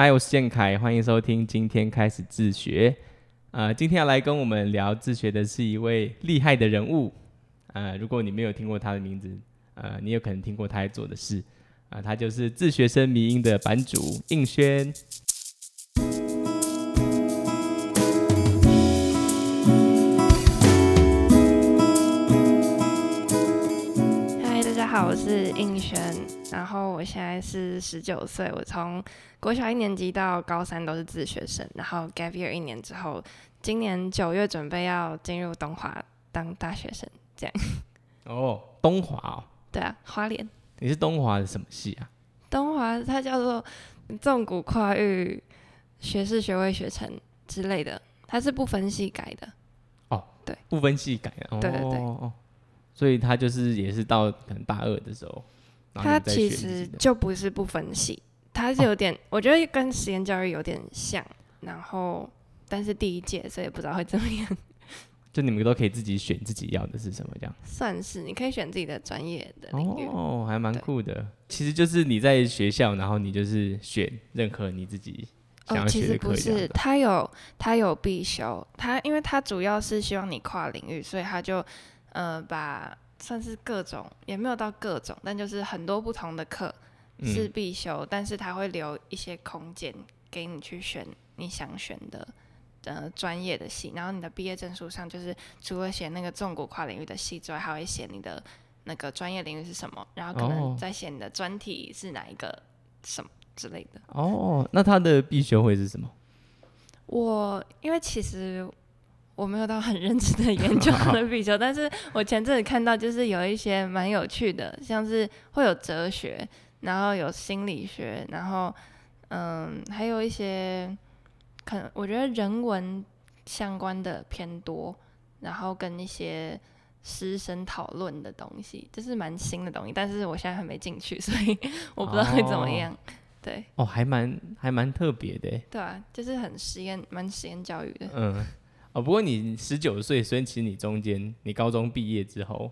Hi，，我是建凯，欢迎收听今天开始自学。呃，今天要来跟我们聊自学的是一位厉害的人物。呃，如果你没有听过他的名字，呃，你有可能听过他在做的事。啊，他就是自学生迷音的版主应轩。好，我是应轩，然后我现在是十九岁，我从国小一年级到高三都是自学生，然后 gap year 一年之后，今年九月准备要进入东华当大学生，这样。哦，东华哦，对啊，花莲你是东华的什么系啊？东华它叫做纵谷跨域学士学位学程之类的，它是不分系改的。哦，对不分系改的。哦对对对哦，所以他就是也是到可能大二的时候，然后它你再其实就不是不分系，他是有点，我觉得跟实验教育有点像，然后但是第一届，所以不知道会怎么样。就你们都可以自己选自己要的是什么这样。算是你可以选自己的专业的领域。哦，还蛮酷的。其实就是你在学校，然后你就是选任何你自己想哦，其要学的课实不是，这样子。它有他有必修，他因为他主要是希望你跨领域，所以他就呃把算是各种也没有到各种，但就是很多不同的课是嗯，必修，但是他会留一些空间给你去选你想选的。呃，专业的系，然后你的毕业证书上就是除了写那个纵谷跨领域的系之外，还会写你的那个专业领域是什么，然后可哦能再写你的专题是哪一个什么之类的。哦，那他的必修会是什么？我因为其实我没有到很认真的研究 他的必修，但是我前阵子看到就是有一些蛮有趣的，像是会有哲学，然后有心理学，然后嗯，还有一些可能我觉得人文相关的偏多，然后跟一些师生讨论的东西，这是蛮新的东西，但是我现在还没进去，所以我不知道会怎么样。对哦，还蛮还蛮特别的。对啊，就是很实验，蛮实验教育的。嗯，哦，不过你十九岁，所以其实你中间你高中毕业之后，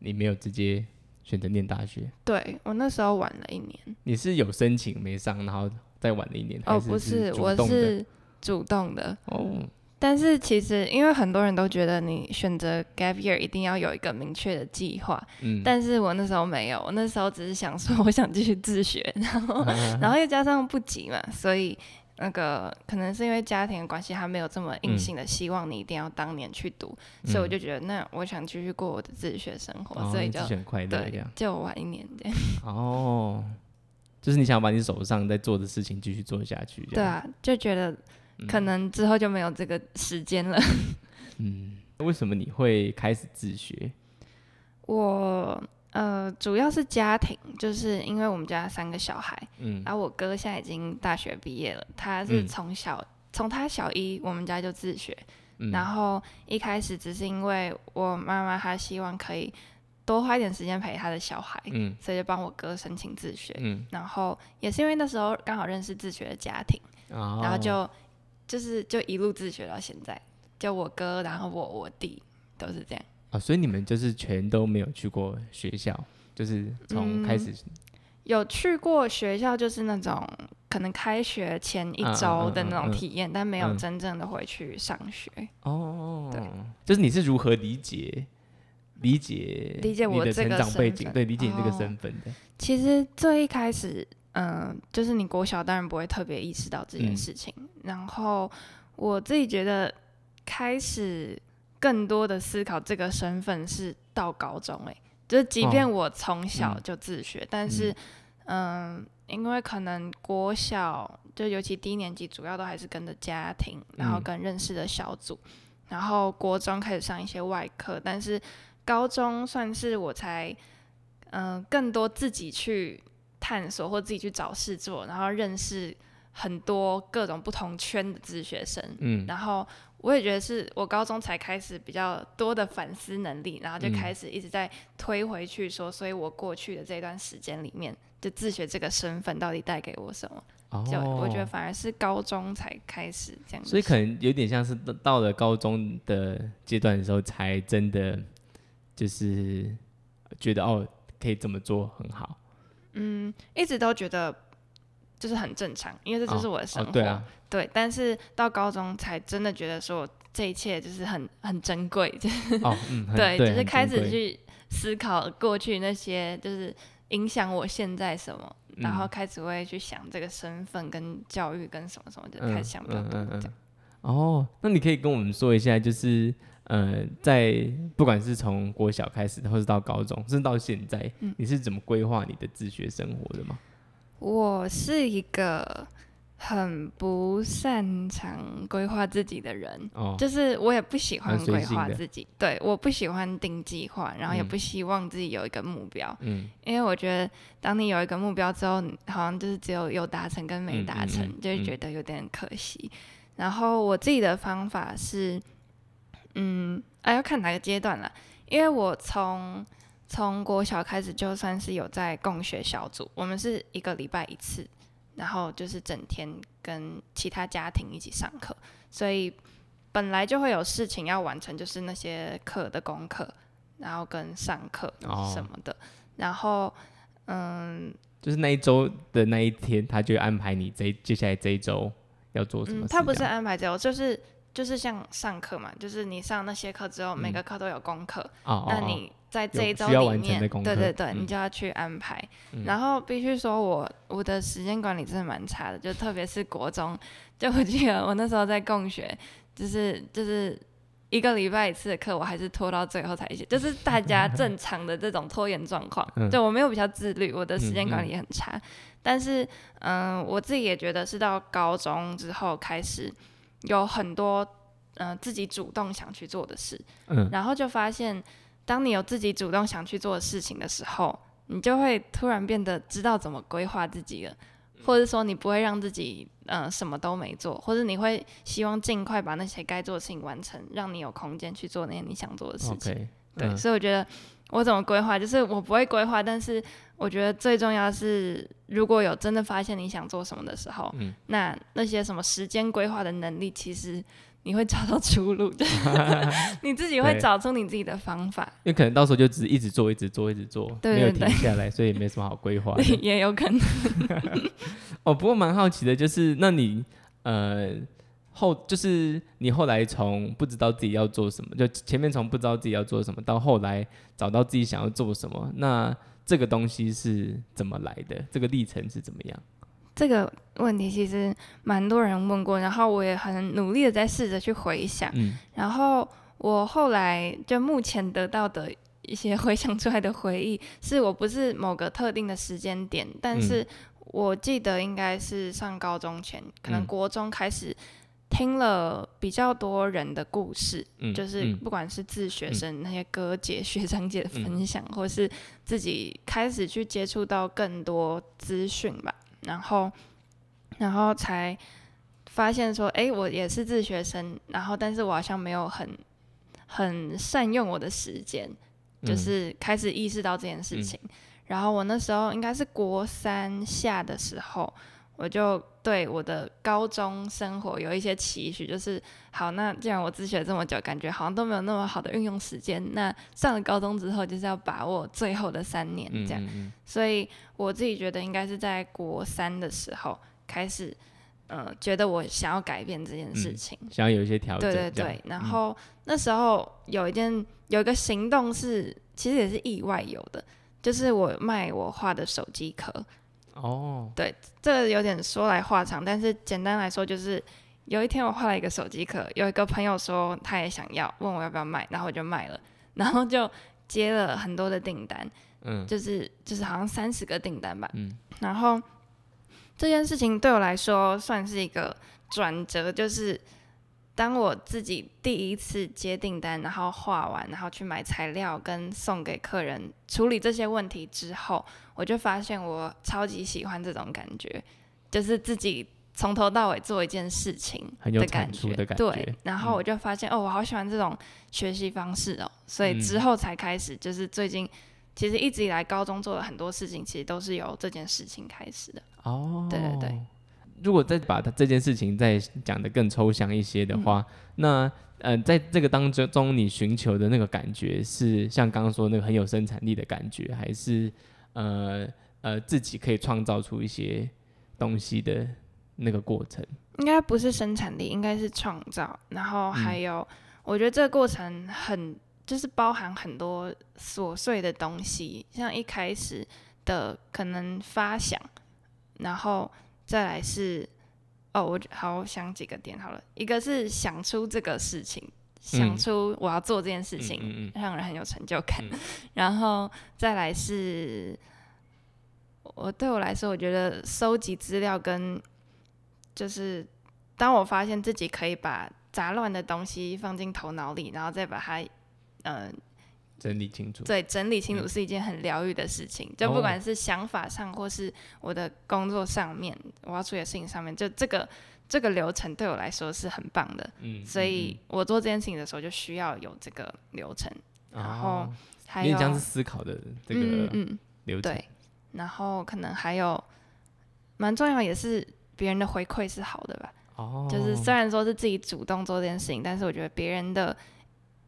你没有直接选择念大学，对我那时候晚了一年。你是有申请没上，然后再晚了一年，哦，不是，我是主动的。哦，但是其实，因为很多人都觉得你选择 gap year 一定要有一个明确的计划，嗯，但是我那时候没有，我那时候只是想说，我想继续自学，然后，然后又加上不急嘛，所以那个可能是因为家庭的关系，他没有这么硬性的希望你一定要当年去读，所以我就觉得，那我想继续过我的自学生活，哦所以就快乐这对样，，就晚一年这样。哦，就是你想把你手上在做的事情继续做下去，对啊，就觉得可能之后就没有这个时间了。嗯，为什么你会开始自学？我呃，主要是家庭，就是因为我们家三个小孩，嗯。然后我哥现在已经大学毕业了，他是嗯从小从他小一，我们家就自学，嗯，然后一开始只是因为我妈妈她希望可以多花一点时间陪他的小孩，嗯。所以就帮我哥申请自学，嗯，然后也是因为那时候刚好认识自学的家庭，然然后就就是就一路自学到现在，就我哥，然后我我弟都是这样。啊，所以你们就是全都没有去过学校，就是从开始。有去过学校，就是那种可能开学前一周的那种体验，但没有嗯。真正的回去上学。哦，对，就是你是如何理解理解理解你的成长背景，对，理解你这个哦身份的，其实最一开始，嗯、就是你国小当然不会特别意识到这件嗯。事情，然后我自己觉得开始更多的思考这个身份是到高中、欸，就是即便哦。我从小嗯。就自学，但是，嗯、因为可能国小就尤其低年级，主要都还是跟着家庭，然后嗯。跟认识的小组，然后国中开始上一些外课，但是高中算是我才，嗯、更多自己去探索或自己去找事做，然后认识很多各种不同圈的自学生，嗯。然后我也觉得是我高中才开始比较多的反思能力，然后就嗯开始一直在推回去说，所以我过去的这段时间里面，就自学这个身份到底带给我什么？就我觉得哦，反而是高中才开始这样所以可能有点像是到到了高中的阶段的时候，才真的就是觉得哦，可以这么做很好。嗯，一直都觉得就是很正常，因为这就是我的生活。哦、对啊，对。但是到高中才真的觉得说这一切就是很很珍贵，就是哦，嗯，对，就是开始去思考过去那些就是影响我现在什么，然后嗯开始会去想这个身份跟教育跟什么什么，就嗯开始想比较多。哦，那你可以跟我们说一下，就是呃，在不管是从国小开始，或是到高中，甚至到现在，嗯你是怎么规划你的自学生活的吗？我是一个很不擅长规划自己的人，哦，就是我也不喜欢规划自己，对，我不喜欢定计划，然后也嗯。不希望自己有一个目标，嗯。因为我觉得当你有一个目标之后，好像就是只有有达成跟没达成，嗯就会嗯觉得有点可惜。然后我自己的方法是，嗯，啊要看哪个阶段了，因为我从从国小开始就算是有在共学小组，我们是一个礼拜一次，然后就是整天跟其他家庭一起上课，所以本来就会有事情要完成，就是那些课的功课，然后跟上课哦什么的，然后嗯。就是那一周的那一天，他就安排你这接下来这一周要做什么他不是安排这种，就是就是像上课嘛，就是你上那些课之后，每嗯个课都有功课，那你在这一周里面，对对对，嗯你就要去安排。嗯然后必须说我我的时间管理真的蛮差的，就特别是国中，就我记得我那时候在共学，就是就是一个礼拜一次的课，我还是拖到最后才写，就是大家 正常的这种拖延状况。嗯对我没有比较自律，我的时间管理也很差。但是嗯、我自己也觉得是到高中之后开始有很多嗯、呃自己主动想去做的事，嗯然后就发现，当你有自己主动想去做的事情的时候，你就会突然变得知道怎么规划自己了，嗯。或者说你不会让自己呃什么都没做，或者你会希望尽快把那些该做的事情完成，让你有空间去做那些你想做的事情。对，嗯。所以我觉得我怎么规划，就是我不会规划，但是我觉得最重要的是，如果有真的发现你想做什么的时候，嗯。那那些什么时间规划的能力，其实你会找到出路，就是 你自己会找出你自己的方法，因为可能到时候就只一直做，一直做，一直做，没有停下来，所以没什么好规划。也有可能。哦，不过蛮好奇的，就是那你呃后就是你后来从不知道自己要做什么，就前面从不知道自己要做什么，到后来找到自己想要做什么，那这个东西是怎么来的？这个历程是怎么样？这个问题其实蛮多人问过，然后我也很努力的在试着去回想，嗯。然后我后来就目前得到的一些回想出来的回忆，是我不是某个特定的时间点，但是我记得应该是上高中前，可能嗯。国中开始听了比较多人的故事，嗯，就是嗯。不管是自学嗯生那些哥姐、学长姐的分享，或是自己开始去接触到更多资讯吧，然后然后才发现说，哎、我也是自学生，然后但是我好像没有很很善用我的时间，就嗯是开始意识到这件事情。然后我那时候应该是国三下的时候，我就对我的高中生活有一些期许，就是好，那既然我自学这么久，感觉好像都没有那么好的运用时间，那上了高中之后就是要把握最后的三年这样。嗯嗯嗯所以我自己觉得应该是在国三的时候开始，呃，觉得我想要改变这件事嗯情。想要有一些调整，对对对，然嗯后那时候有一件有一个行动是，其实也是意外有的，就是我卖我画的手机壳。哦，对这个有点说来话长，但是简单来说就是，有一天我画了一个手机壳，有一个朋友说他也想要，问我要不要卖，然后我就卖了，然后就接了很多的订单，嗯。就是就是好像三十个订单吧，嗯。然后这件事情对我来说算是一个转折，就是当我自己第一次接订单，然后画完，然后去买材料跟送给客人处理这些问题之后，我就发现我超级喜欢这种感觉，就是自己从头到尾做一件事情很有的感觉，对。然后嗯我就发现、哦，我好喜欢这种学习方式哦，所以之嗯后才开始，就是最近。其实一直以来，高中做了很多事情，其实都是由这件事情开始的。哦，对对对。如果再把它这件事情再讲得更抽象一些的话，那呃，在这个当中，你寻求的那个感觉是像刚刚说那个很有生产力的感觉，还是呃呃自己可以创造出一些东西的那个过程？应该不是生产力，应该是创造。然后还有，我觉得这个过程很就是包含很多琐碎的东西，像一开始的可能发想，然后再来是哦，我好想几个点好了，一个是想出这个事情，想出我要做这件事情，让人很有成就感，然后再来是。我对我来说，我觉得收集资料跟就是当我发现自己可以把杂乱的东西放进头脑里，然后再把它嗯整理清楚，对，整理清楚是一件很疗愈的事情。就不管是想法上，或是我的工作上面，我要处理的事情上面，就这个这个流程对我来说是很棒的。嗯，所以我做这件事情的时候就需要有这个流程，然后还有这样子思考的这个流程。对。然后可能还有蛮重要，也是别人的回馈是好的吧。哦。就是虽然说是自己主动做这件事情，但是我觉得别人的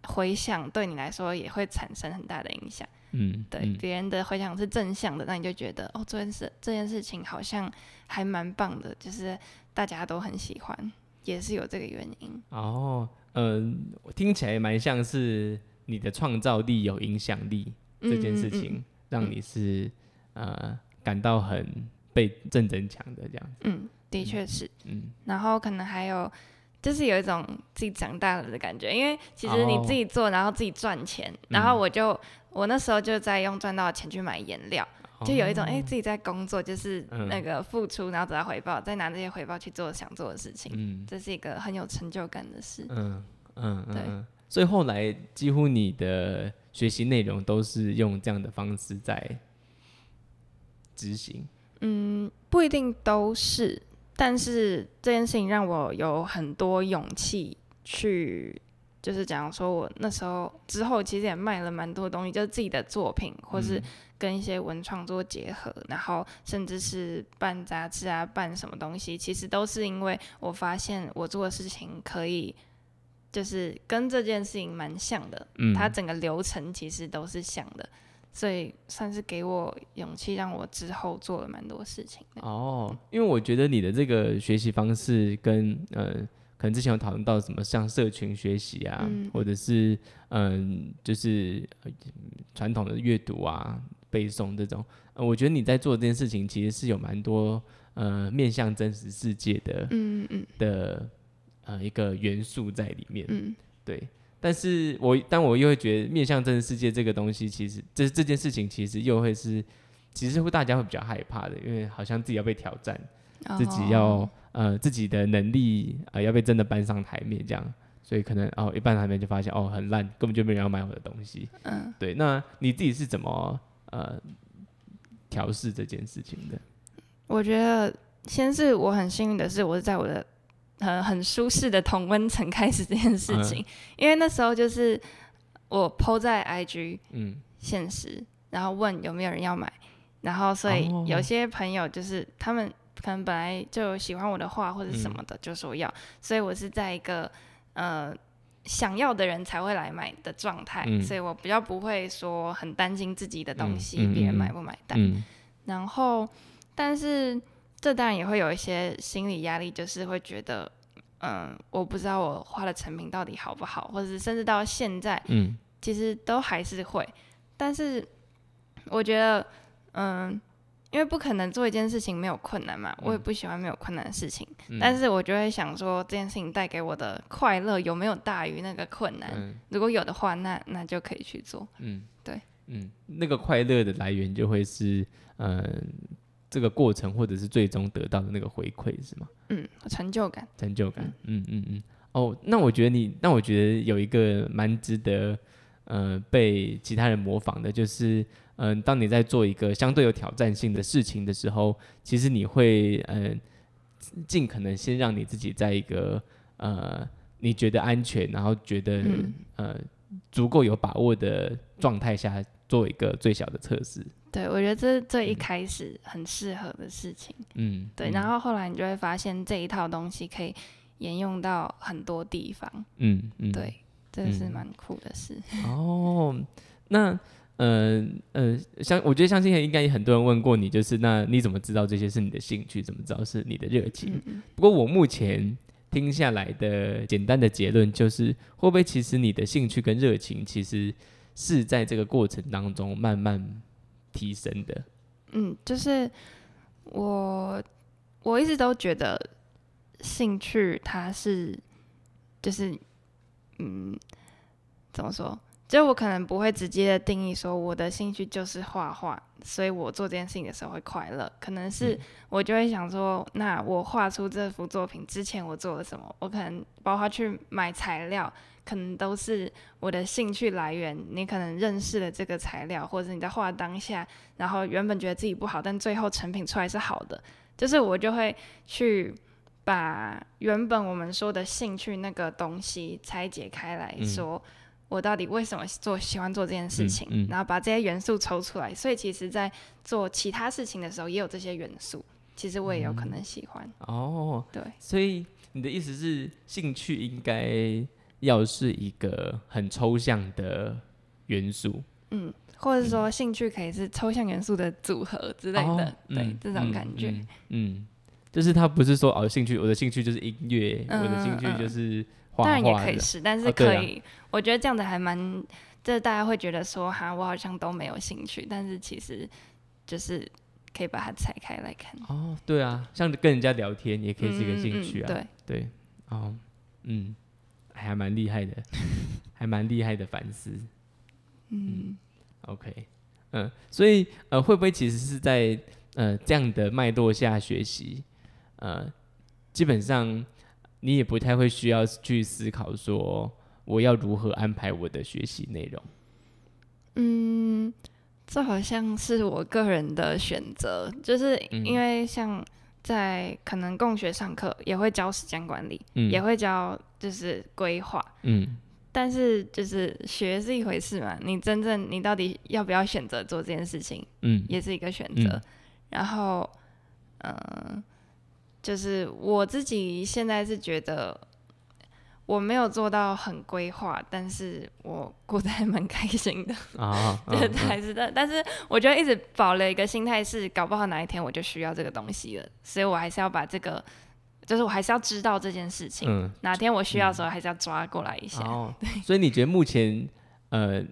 回响对你来说也会产生很大的影响。嗯。对，别人的回响是正向的，那你就觉得哦，这件事这件事情好像还蛮棒的，就是大家都很喜欢，也是有这个原因。哦，嗯，听起来蛮像是你的创造力有影响力这件事情，让你是。呃，感到很被正增强的这样子。嗯，的确是。嗯，然后可能还有，就是有一种自己长大了的感觉，因为其实你自己做，然后自己赚钱，然后我就我那时候就在用赚到的钱去买颜料，就有一种哎自己在工作，就是那个付出，然后得到回报，再拿这些回报去做想做的事情。嗯，这是一个很有成就感的事。嗯嗯，对。所以后来几乎你的学习内容都是用这样的方式在。执行，嗯，不一定都是，但是这件事情让我有很多勇气去，就是讲说我那时候之后其实也卖了蛮多东西，就是自己的作品，或是跟一些文创做结合，然后甚至是办杂志啊，办什么东西，其实都是因为我发现我做的事情可以，就是跟这件事情蛮像的，嗯，它整个流程其实都是像的。所以算是给我勇气，让我之后做了蛮多事情。哦，因为我觉得你的这个学习方式跟呃，可能之前有讨论到什么像社群学习啊，或者是嗯，就是传统的阅读啊、背诵这种，呃，我觉得你在做这件事情其实是有蛮多呃面向真实世界的，嗯嗯的呃一个元素在里面。嗯，对。但是我，但我又会觉得面向真实世界这个东西，其实这这件事情其实又会是，其实会大家会比较害怕的，因为好像自己要被挑战，自己要呃自己的能力呃要被真的搬上台面这样，所以可能哦一半台面就发现哦很烂，根本就没人要买我的东西。嗯，对。那你自己是怎么呃调试这件事情的？我觉得先是我很幸运的是，我是在我的。很很舒适的同温层开始这件事情，因为那时候就是我 PO 在 IG 嗯。现实，然后问有没有人要买，然后所以有些朋友就是他们可能本来就喜欢我的画或者什么的，就说要，所以我是在一个呃想要的人才会来买的状态，所以我比较不会说很担心自己的东西别人买不买单，然后但是。这当然也会有一些心理压力，就是会觉得，嗯，我不知道我画的成品到底好不好，或者是甚至到现在，嗯，其实都还是会。但是我觉得，嗯，因为不可能做一件事情没有困难嘛，我也不喜欢没有困难的事情。但是我就会想说，这件事情带给我的快乐有没有大于那个困难？如果有的话，那那就可以去做。嗯，对，嗯，那个快乐的来源就会是，嗯。这个过程，或者是最终得到的那个回馈，是吗？嗯，成就感，成就感。嗯嗯嗯。哦，那我觉得你，那我觉得有一个蛮值得，呃，被其他人模仿的，就是，嗯，当你在做一个相对有挑战性的事情的时候，其实你会，嗯，尽可能先让你自己在一个，呃，你觉得安全，然后觉得，呃，足够有把握的状态下，做一个最小的测试。对，我觉得这是最一开始很适合的事情。嗯，对，然后后来你就会发现这一套东西可以沿用到很多地方。嗯嗯，对，这是蛮酷的事。哦，那呃呃，相我觉得相信应该也很多人问过你，就是那你怎么知道这些是你的兴趣？怎么知道是你的热情？不过我目前听下来的简单的结论就是，会不会其实你的兴趣跟热情其实是在这个过程当中慢慢提升的？嗯，就是我我一直都觉得兴趣它是就是嗯怎么说？就我可能不会直接的定义说我的兴趣就是画画，所以我做这件事情的时候会快乐。可能是我就会想说，那我画出这幅作品之前我做了什么？我可能包括去买材料，可能都是我的兴趣来源。你可能认识了这个材料，或者你在画当下，然后原本觉得自己不好，但最后成品出来是好的，就是我就会去把原本我们说的兴趣那个东西拆解开来说。我到底为什么做喜欢做这件事情？然后把这些元素抽出来，所以其实，在做其他事情的时候，也有这些元素。其实我也有可能喜欢哦。对，所以你的意思是，兴趣应该要是一个很抽象的元素。嗯，或者说兴趣可以是抽象元素的组合之类的。对，这种感觉。嗯，就是他不是说哦，兴趣，我的兴趣就是音乐，我的兴趣就是。当然也可以是，但是可以，我觉得这样子还蛮，这大家会觉得说哈，我好像都没有兴趣，但是其实就是可以把它拆开来看。哦，对啊，像跟人家聊天也可以是一个兴趣啊。对对，哦，嗯，还蛮厉害的，还蛮厉害的反思。嗯，OK，嗯，所以呃，会不会其实是在呃这样的脉络下学习？呃，基本上。你也不太会需要去思考说我要如何安排我的学习内容。嗯，这好像是我个人的选择，就是因为像在可能共学上课也会教时间管理，也会教就是规划，嗯，但是就是学是一回事嘛，你真正你到底要不要选择做这件事情，嗯，也是一个选择。然后，嗯。就是我自己现在是觉得我没有做到很规划，但是我过得还蛮开心的啊，对，还是的。但是我觉得一直保了一个心态是，搞不好哪一天我就需要这个东西了，所以我还是要把这个，就是我还是要知道这件事情，嗯，哪天我需要的时候还是要抓过来一下。所以你觉得目前呃，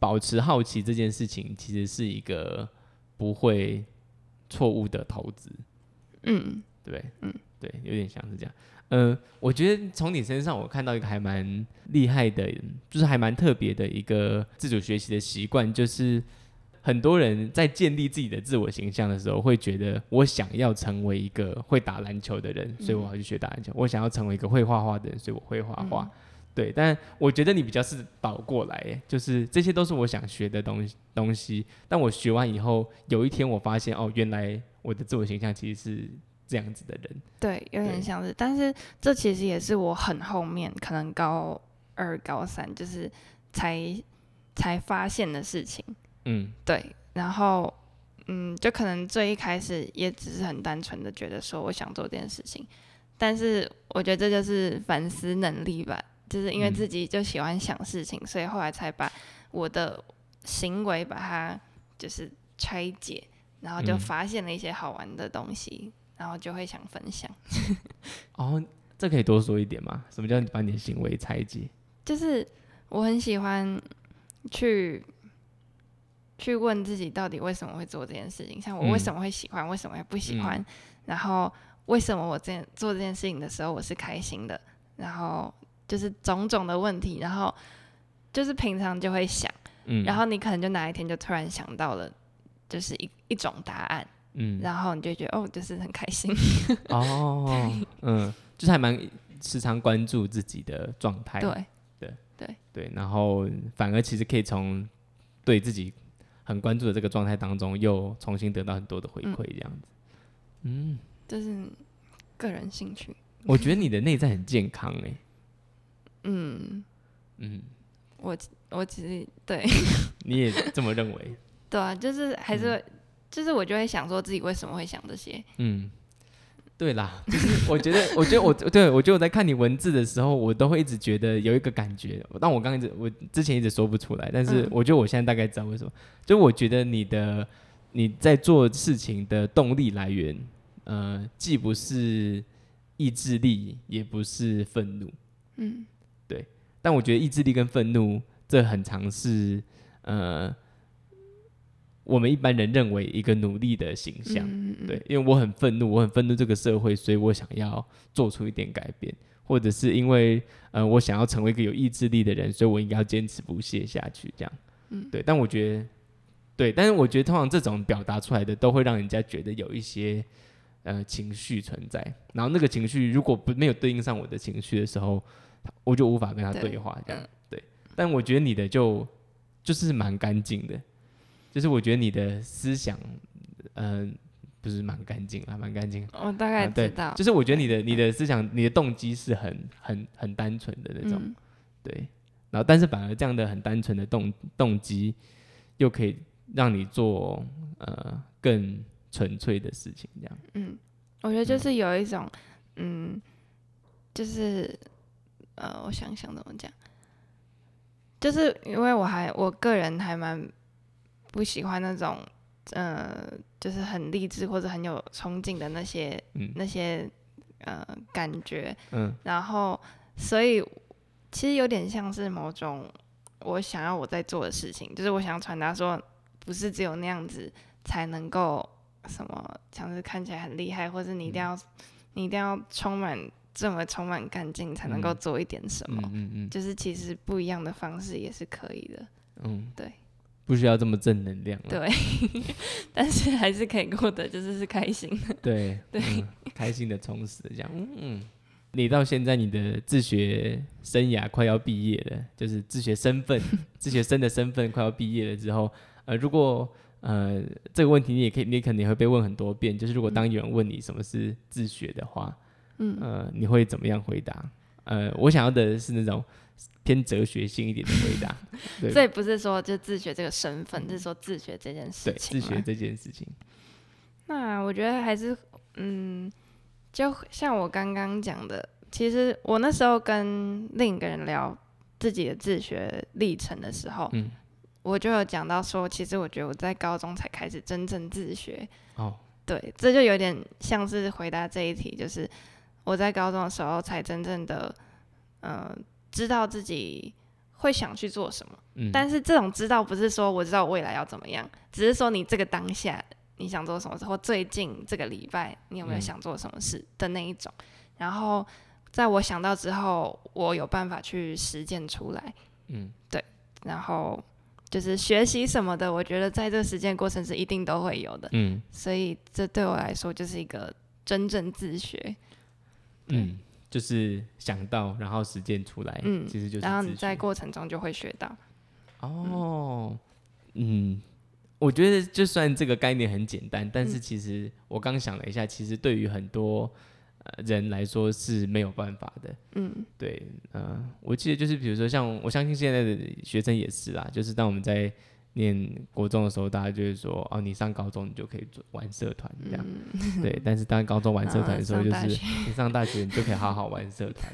保持好奇这件事情其实是一个不会错误的投资，嗯。对，嗯，对，有点像是这样。嗯，我觉得从你身上我看到一个还蛮厉害的，就是还蛮特别的一个自主学习的习惯，就是很多人在建立自己的自我形象的时候，会觉得我想要成为一个会打篮球的人，所以我要去学打篮球；我想要成为一个会画画的人，所以我会画画。对，但我觉得你比较是倒过来，就是这些都是我想学的东西东西，但我学完以后，有一天我发现，哦，原来我的自我形象其实是。这样子的人，对，有点像是，但是这其实也是我很后面，可能高二、高三，就是才才发现的事情。嗯，对，然后，嗯，就可能最一开始也只是很单纯的觉得说我想做这件事情，但是我觉得这就是反思能力吧，就是因为自己就喜欢想事情，所以后来才把我的行为把它就是拆解，然后就发现了一些好玩的东西。然后就会想分享。哦，这可以多说一点吗？什么叫把你的行为拆解？就是我很喜欢去去问自己，到底为什么会做这件事情？像我为什么会喜欢，为什么会不喜欢？然后为什么我这做这件事情的时候我是开心的？然后就是种种的问题，然后就是平常就会想，嗯，然后你可能就哪一天就突然想到了，就是一一种答案。嗯，然后你就觉得哦，就是很开心。哦，嗯，就是还蛮时常关注自己的状态，对。对。对。对，然后反而其实可以从对自己很关注的这个状态当中，又重新得到很多的回馈，这样子，嗯，就是个人兴趣。我觉得你的内在很健康哎，嗯。嗯，我我其实对，你也这么认为？对啊，就是还是。就是我就会想说自己为什么会想这些，嗯，对啦，就是我觉得，我觉得我对我觉得我在看你文字的时候，我都会一直觉得有一个感觉，但我刚刚一直我之前一直说不出来，但是嗯。我觉得我现在大概知道为什么。就我觉得你的你在做事情的动力来源，呃，既不是意志力，也不是愤怒，嗯。对但我觉得意志力跟愤怒，这很常是呃，我们一般人认为一个努力的形象。嗯，嗯对，，因为我很愤怒，我很愤怒这个社会，所以我想要做出一点改变，或者是因为呃，我想要成为一个有意志力的人，所以我应该要坚持不懈下去，这样。嗯对。但我觉得，对，但是我觉得通常这种表达出来的，都会让人家觉得有一些呃情绪存在，然后那个情绪如果不没有对应上我的情绪的时候，我就无法跟他对对话，这样嗯。对。但我觉得你的就就是蛮干净的，就是我觉得你的思想，嗯、不是蛮干净啊，蛮干净。我大概知道，就是我觉得你的你的思想、你的动机是很很很单纯的那种，嗯对。然后，但是反而这样的很单纯的动动机，又可以让你做呃更纯粹的事情，这样。嗯，我觉得就是有一种，嗯，就是呃，我想想怎么讲，就是因为我还我个人还蛮不喜欢那种，呃，就是很励志或者很有冲劲的那些嗯。那些呃感觉，嗯。然后所以其实有点像是某种我想要我在做的事情，就是我想传达说，不是只有那样子才能够什么，像是看起来很厉害，或者你一定要、你一定要充满这么充满干劲才能够嗯做一点什么，嗯嗯嗯。就是其实不一样的方式也是可以的，嗯，对，不需要这么正能量了。对，但是还是可以过得就是是开心的，对 对嗯开心的、充实的这样。嗯嗯。你到现在你的自学生涯快要毕业了，就是自学身份、自学生的身份快要毕业了之后，呃，如果呃这个问题你也可以，你肯定会被问很多遍，就是如果当有人问你什么是自学的话，嗯呃，你会怎么样回答？呃，我想要的是那种偏哲学性一点的回答，对。所以不是说就自学这个身份，是说自学这件事，情对，自学这件事情，那我觉得还是，嗯，就像我刚刚讲的，其实我那时候跟另一个人聊自己的自学历程的时候，嗯，我就有讲到说，其实我觉得我在高中才开始真正自学。哦，对，这就有点像是回答这一题，就是我在高中的时候才真正的，呃，知道自己会想去做什么。嗯，但是这种知道不是说我知道我未来要怎么样，只是说你这个当下你想做什么事，或最近这个礼拜你有没有嗯想做什么事的那一种。然后在我想到之后，我有办法去实践出来。嗯对然后就是学习什么的，我觉得在这个实践过程是一定都会有的。嗯所以这对我来说就是一个真正自学。嗯，就是想到然后实践出来，嗯其实就是然后你在过程中就会学到。哦，嗯，我觉得就算这个概念很简单，但是嗯。其实我刚想了一下，其实对于很多呃人来说是没有办法的。嗯。对，呃，我记得就是比如说像我相信现在的学生也是啦，就是当我们在念国中的时候，大家就会说哦，你上高中你就可以做玩社团这样。嗯，对，但是当高中玩社团的时候，就是你上大学你就可以好好玩社团。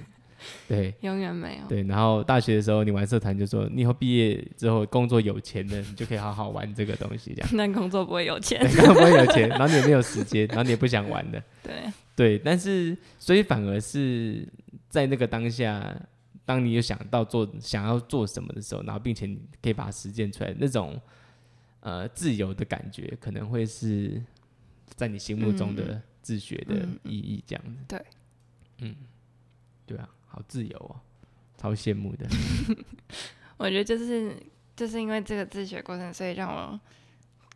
对，永远没有。对，然后大学的时候你玩社团，就说你以后毕业之后工作有钱了，你就可以好好玩这个东西，这样。但工作不会有钱。对，刚刚不会有钱，然后你也没有时间，然后你也不想玩的。对，对，但是所以反而是在那个当下，当你有想到做想要做什么的时候，然后并且你可以把它实践出来，那种呃自由的感觉，可能会是在你心目中的自学的嗯意义，这样子。对，嗯，对啊，好自由哦，超羡慕的。我觉得就是就是因为这个自学过程，所以让我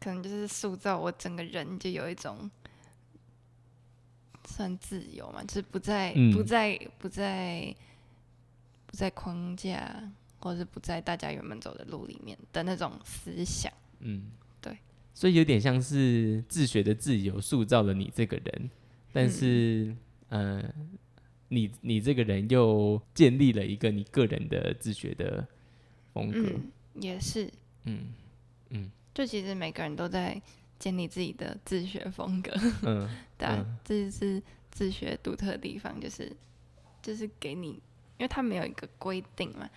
可能就是塑造我整个人，就有一种算自由嘛，就是不在、嗯不在不在不在框架，或是不在大家原本走的路里面的那种思想。嗯，对，所以有点像是自学的自由塑造了你这个人，但是、呃，你你这个人又建立了一个你个人的自学的风格，嗯，也是，嗯嗯。就其实每个人都在建立自己的自学风格，嗯 对啊，嗯。这就是自学独特的地方，就是就是给你，因为它没有一个规定嘛，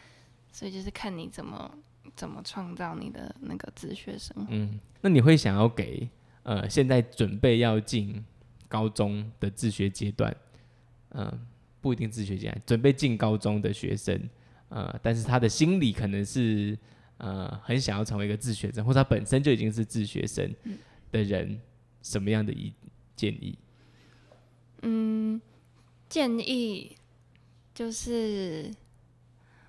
所以就是看你怎么怎么创造你的那个自学生活。嗯，那你会想要给呃现在准备要进高中的自学阶段，嗯、不一定自学阶段，准备进高中的学生，呃，但是他的心理可能是呃很想要成为一个自学生，或者他本身就已经是自学生的人，什么样的一建议？嗯，建议就是，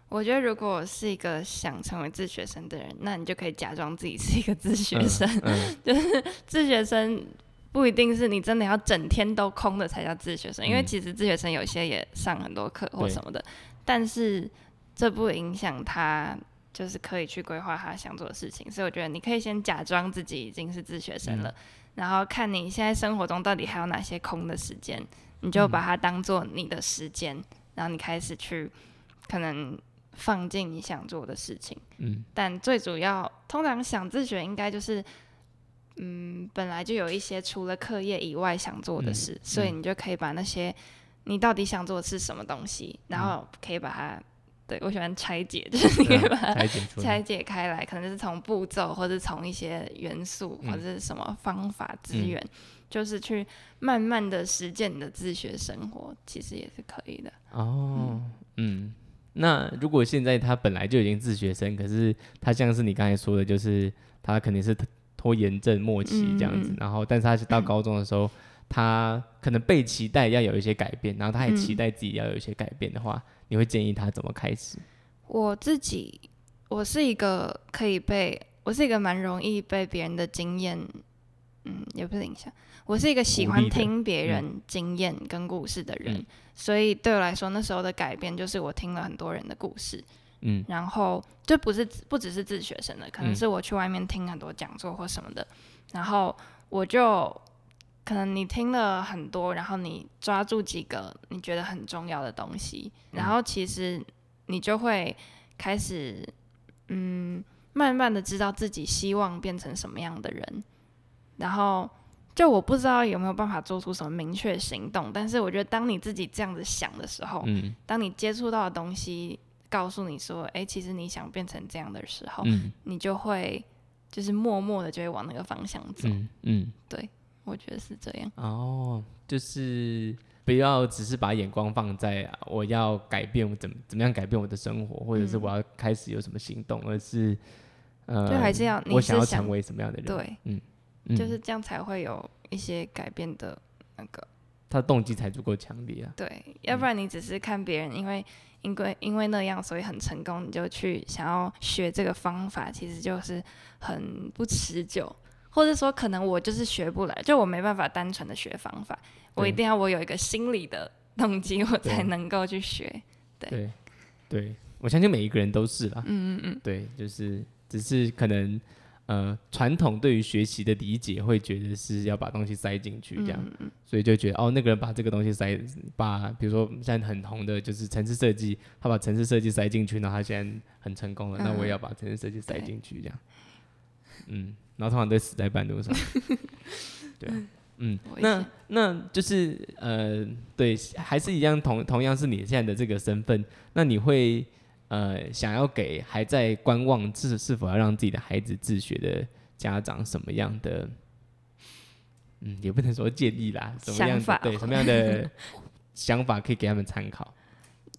我觉得如果我是一个想成为自学生的人，那你就可以假装自己是一个自学生。嗯 自学生不一定是你真的要整天都空的才叫自学生，因为嗯其实自学生有些也上很多课或什么的，但是这不影响他。就是可以去规划他想做的事情，所以我觉得你可以先假装自己已经是自学生了，然后看你现在生活中到底还有哪些空的时间，你就把它当做你的时间，然后你开始去可能放进你想做的事情。嗯但最主要，通常想自学应该就是，嗯，本来就有一些除了课业以外想做的嗯事，所以你就可以把那些你到底想做的是什么东西，然嗯后可以把它，对我喜欢拆解，就是你可以把它拆解拆，解开来，可能就是从步骤，或者从一些元素，嗯。或者是什么方法资嗯。源，就是去慢慢的实践你的自学生活，其实也是可以的。哦，嗯，那如果现在他本来就已经自学生，可是他像是你刚才说的，就是他肯定是拖延症末期这样子，然后但是他是到 高中的时候，他可能被期待要有一些改变，然后他也期嗯。待自己要有一些改变的话，你会建议他怎么开始？我自己，我是一个可以被，我是一个蛮容易被别人的经验，嗯，也不是影响，我是一个喜欢听别人经验跟故事的人，嗯所以对我来说，那时候的改变就是我听了很多人的故事，嗯然后就不是不只是自学生的，可能嗯是我去外面听很多讲座或什么的，然后我就可能你听了很多，然后你抓住几个你觉得很重要的东西，嗯然后其实你就会开始嗯，慢慢的知道自己希望变成什么样的人，然后。就我不知道有没有办法做出什么明确行动，但是我觉得当你自己这样子想的时候，嗯当你接触到的东西告诉你说，哎、其实你想变成这样的时候，嗯你就会就是默默的就会往那个方向走。嗯嗯，我觉得是这样。哦，就是不要只是把眼光放在啊我要改变我怎么怎么样改变我的生活，或者是嗯我要开始有什么行动，而是呃，就还是要你我是想想要成为什么样的人，对，嗯就是这样才会有一些改变的那个。他的动机才足够强烈啊。对，要不然你只是看别人，因为因为因为那样所以很成功，你就去想要学这个方法，其实就是很不持久。或者说，可能我就是学不来，就我没办法单纯的学方法，我一定要我有一个心理的动机，我才能够去学。对对对，我相信每一个人都是啦。嗯嗯嗯，对，就是只是可能呃，传统对于学习的理解会觉得是要把东西塞进去这样，嗯嗯所以就觉得哦，那个人把这个东西塞，把比如说现在很红的就是城市设计，他把城市设计塞进去，然后他现在很成功了，那我也嗯要把城市设计塞进去这样。嗯，然后通常都死在半路上。对啊，嗯，那那就是呃，对，还是一样同同样是你现在的这个身份，那你会呃想要给还在观望是是否要让自己的孩子自学的家长什么样的，嗯，也不能说建议啦，什么样对什么样的想法可以给他们参考？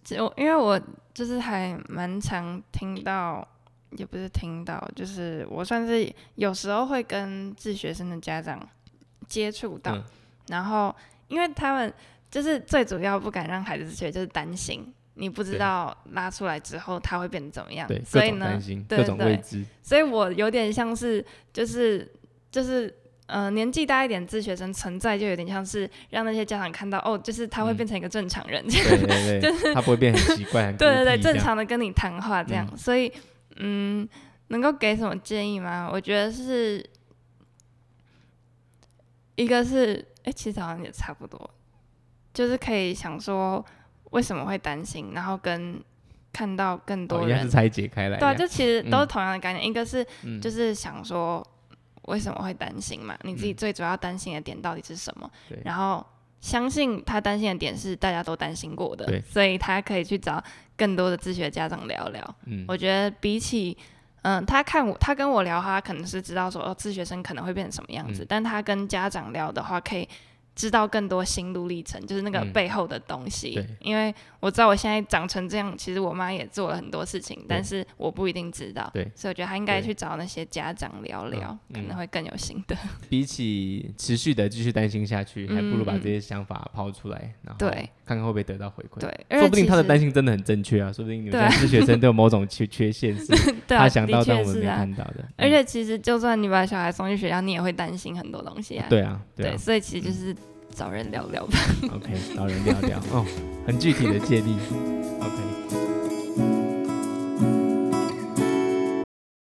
就因为我就是还蛮常听到，也不是听到，就是我算是有时候会跟自学生的家长接触到，嗯然后因为他们就是最主要不敢让孩子自学，就是担心你不知道拉出来之后他会变得怎么样所以呢种担，心，对对所以我有点像是就是就是。呃，年纪大一点自学生存在就有点像是让那些家长看到哦，就是他会嗯变成一个正常人，对对对，他不会变很奇怪，对对对，正常的跟你谈话这样，嗯所以嗯，能够给什么建议吗？我觉得是一个是，哎、其实好像也差不多，就是可以想说为什么会担心，然后跟看到更哦多人，拆解开来对啊，就其实都是嗯同样的概念，一个是嗯就是想说为什么会担心嘛，你自己嗯最主要担心的点到底是什么？对然后相信他担心的点是大家都担心过的，所以他可以去找更多的自学家长聊聊。嗯，我觉得比起，嗯，他看我，他跟我聊，他可能是知道说，哦，自学生可能会变成什么样子，嗯。但他跟家长聊的话，可以知道更多心路历程，就是那个嗯背后的东西。对因为我知道我现在长成这样，其实我妈也做了很多事情，但是我不一定知道。对所以我觉得她应该去找那些家长聊聊，嗯可能会更有心得。比起持续的继续担心下去，还不如把嗯这些想法抛出来，然后对看看会不会得到回馈。对，说不定他的担心，真的很正确啊，说不定你们是学生都有某种缺缺陷是 他想到的但我们没。看到的。嗯而且其实，就算你把小孩送去学校，你也会担心很多东西啊。对啊，对啊所以其实就是找人聊聊吧。，OK，找人聊聊 哦，很具体的建议，OK。